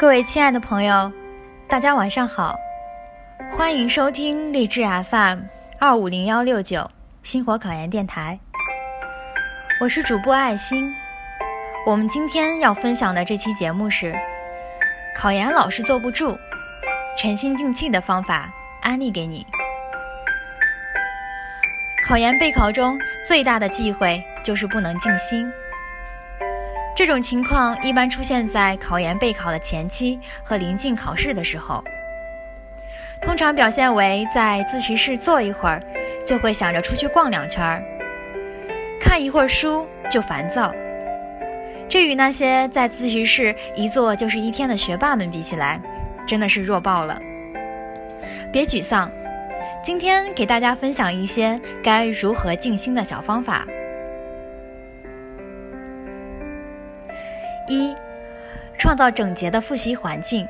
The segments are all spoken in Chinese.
各位亲爱的朋友，大家晚上好，欢迎收听励志 FM 二五零幺六九星火考研电台，我是主播爱心。我们今天要分享的这期节目是考研老是坐不住，沉心静气的方法安利给你。考研备考中最大的忌讳就是不能静心。这种情况一般出现在考研备考的前期和临近考试的时候，通常表现为在自习室坐一会儿，就会想着出去逛两圈儿；看一会儿书就烦躁。这与那些在自习室一坐就是一天的学霸们比起来，真的是弱爆了。别沮丧，今天给大家分享一些该如何静心的小方法。创造整洁的复习环境。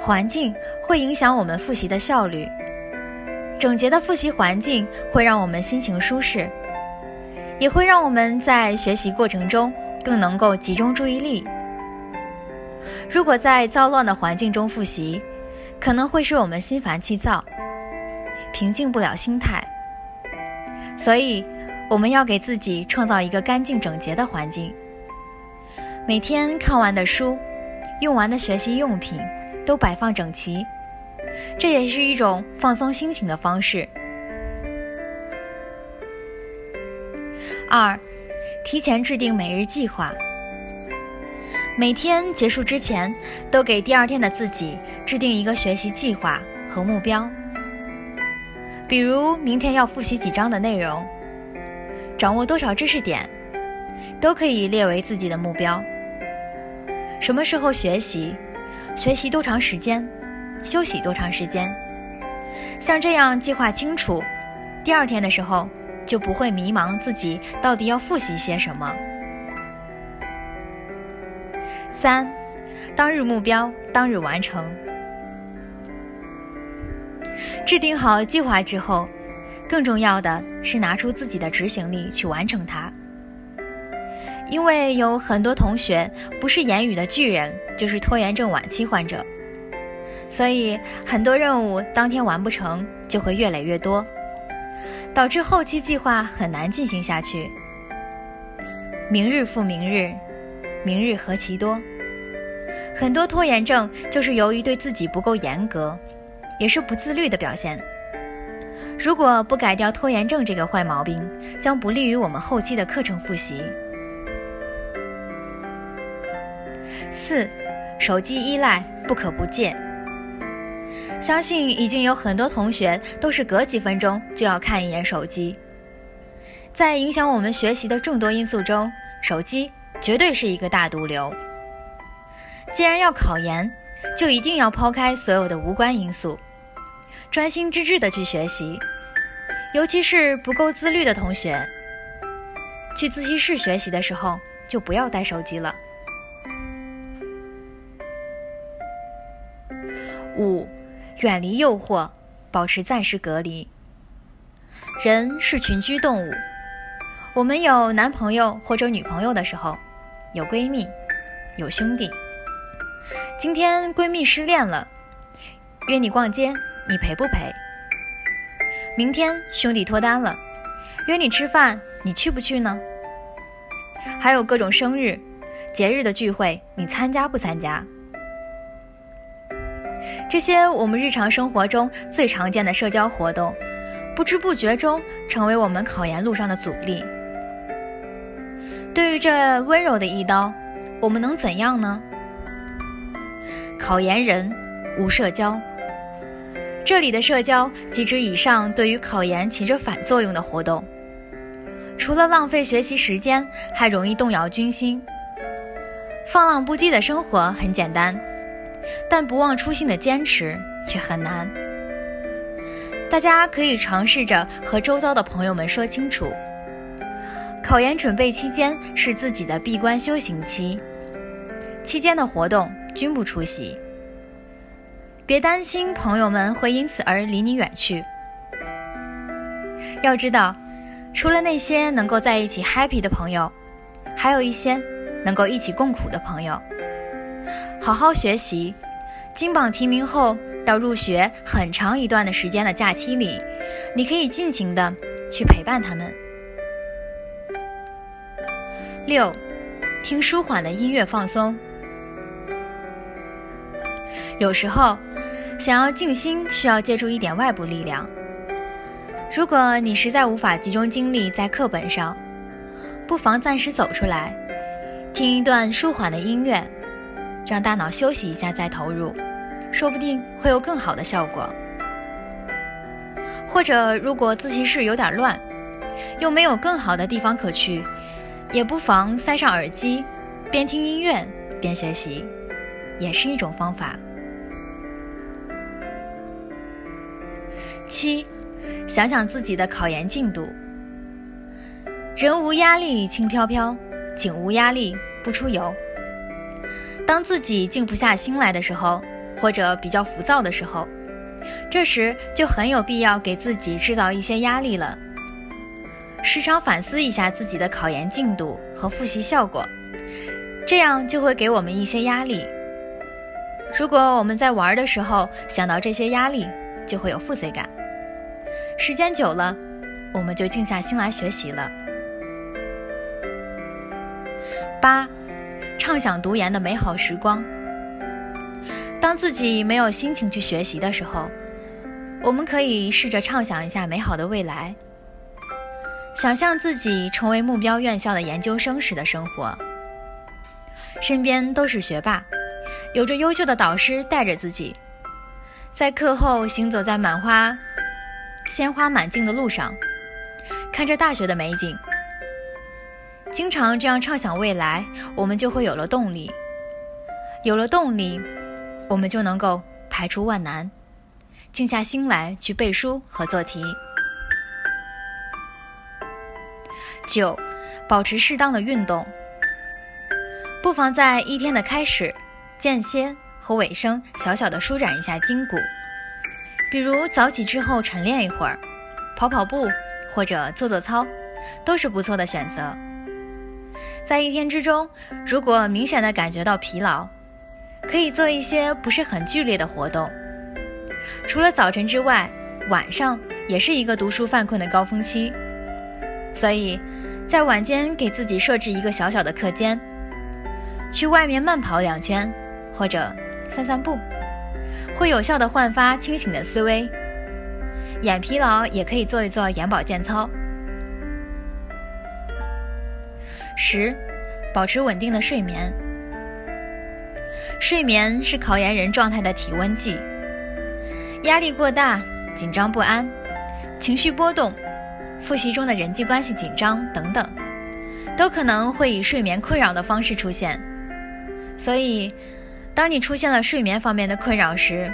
环境会影响我们复习的效率。整洁的复习环境会让我们心情舒适，也会让我们在学习过程中更能够集中注意力。如果在糟乱的环境中复习，可能会使我们心烦气躁，平静不了心态。所以，我们要给自己创造一个干净整洁的环境。每天看完的书、用完的学习用品都摆放整齐，这也是一种放松心情的方式。二，提前制定每日计划。每天结束之前，都给第二天的自己制定一个学习计划和目标。比如明天要复习几章的内容，掌握多少知识点，都可以列为自己的目标。什么时候学习？学习多长时间？休息多长时间？像这样计划清楚，第二天的时候就不会迷茫自己到底要复习些什么。三，当日目标当日完成。制定好计划之后，更重要的是拿出自己的执行力去完成它。因为有很多同学不是言语的巨人，就是拖延症晚期患者，所以很多任务当天完不成，就会越累越多，导致后期计划很难进行下去。明日复明日，明日何其多，很多拖延症就是由于对自己不够严格，也是不自律的表现。如果不改掉拖延症这个坏毛病，将不利于我们后期的课程复习。四，手机依赖不可不戒。相信已经有很多同学都是隔几分钟就要看一眼手机。在影响我们学习的众多因素中，手机绝对是一个大毒瘤。既然要考研，就一定要抛开所有的无关因素，专心致志的去学习。尤其是不够自律的同学，去自习室学习的时候就不要带手机了。五，远离诱惑，保持暂时隔离。人是群居动物，我们有男朋友或者女朋友的时候，有闺蜜，有兄弟。今天闺蜜失恋了，约你逛街，你陪不陪？明天兄弟脱单了，约你吃饭，你去不去呢？还有各种生日、节日的聚会，你参加不参加？这些我们日常生活中最常见的社交活动，不知不觉中成为我们考研路上的阻力。对于这温柔的一刀，我们能怎样呢？考研人无社交，这里的社交即指以上对于考研起着反作用的活动。除了浪费学习时间，还容易动摇军心。放浪不羁的生活很简单。但不忘初心的坚持却很难。大家可以尝试着和周遭的朋友们说清楚，考研准备期间是自己的闭关修行期，期间的活动均不出席。别担心朋友们会因此而离你远去。要知道，除了那些能够在一起 happy 的朋友，还有一些能够一起共苦的朋友。好好学习，金榜题名后到入学很长一段的时间的假期里，你可以尽情的去陪伴他们。六，听舒缓的音乐放松。有时候，想要静心，需要借助一点外部力量。如果你实在无法集中精力在课本上，不妨暂时走出来，听一段舒缓的音乐，让大脑休息一下再投入，说不定会有更好的效果。或者，如果自习室有点乱，又没有更好的地方可去，也不妨塞上耳机，边听音乐边学习，也是一种方法。七。想想自己的考研进度，人无压力轻飘飘，景无压力不出游。当自己静不下心来的时候，或者比较浮躁的时候，这时就很有必要给自己制造一些压力了。时常反思一下自己的考研进度和复习效果，这样就会给我们一些压力。如果我们在玩的时候想到这些压力，就会有负罪感。时间久了，我们就静下心来学习了。八，畅想读研的美好时光。当自己没有心情去学习的时候，我们可以试着畅想一下美好的未来，想象自己成为目标院校的研究生时的生活，身边都是学霸，有着优秀的导师带着自己，在课后行走在满花。鲜花满径的路上，看着大学的美景，经常这样畅想未来，我们就会有了动力。有了动力，我们就能够排除万难，静下心来去背书和做题。九，保持适当的运动，不妨在一天的开始、间歇和尾声，小小的舒展一下筋骨。比如早起之后晨练一会儿，跑跑步或者做做操，都是不错的选择。在一天之中，如果明显的感觉到疲劳，可以做一些不是很剧烈的活动。除了早晨之外，晚上也是一个读书犯困的高峰期，所以，在晚间给自己设置一个小小的课间，去外面慢跑两圈，或者散散步。会有效的焕发清醒的思维，眼疲劳也可以做一做眼保健操。十，保持稳定的睡眠。睡眠是考研人状态的体温计。压力过大、紧张不安、情绪波动、复习中的人际关系紧张等等，都可能会以睡眠困扰的方式出现。所以。当你出现了睡眠方面的困扰时，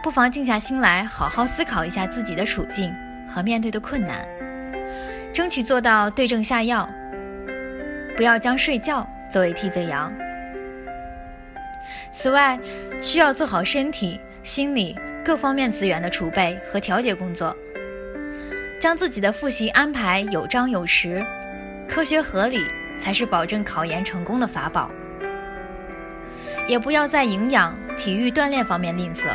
不妨静下心来，好好思考一下自己的处境和面对的困难，争取做到对症下药，不要将睡觉作为替罪羊。此外，需要做好身体、心理各方面资源的储备和调节工作，将自己的复习安排有章有实、科学合理，才是保证考研成功的法宝。也不要在营养、体育锻炼方面吝啬，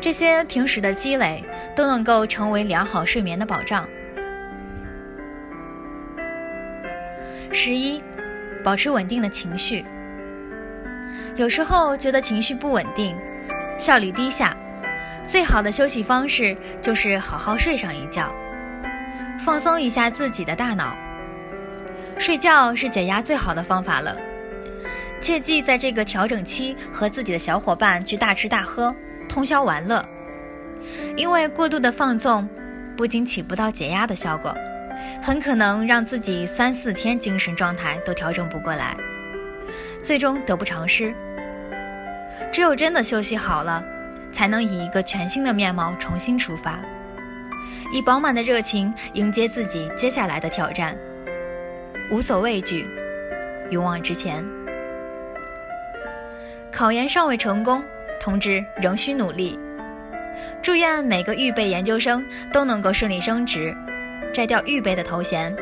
这些平时的积累都能够成为良好睡眠的保障。十一，保持稳定的情绪。有时候觉得情绪不稳定，效率低下，最好的休息方式就是好好睡上一觉，放松一下自己的大脑。睡觉是解压最好的方法了。切记在这个调整期和自己的小伙伴去大吃大喝、通宵玩乐，因为过度的放纵不仅起不到解压的效果，很可能让自己三四天精神状态都调整不过来，最终得不偿失。只有真的休息好了，才能以一个全新的面貌重新出发，以饱满的热情迎接自己接下来的挑战，无所畏惧，勇往直前。考研尚未成功，同志仍需努力。祝愿每个预备研究生都能够顺利升职，摘掉预备的头衔，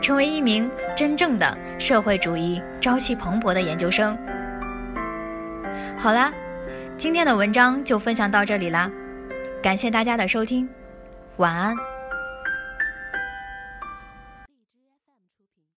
成为一名真正的社会主义朝气蓬勃的研究生。好啦，今天的文章就分享到这里啦，感谢大家的收听，晚安。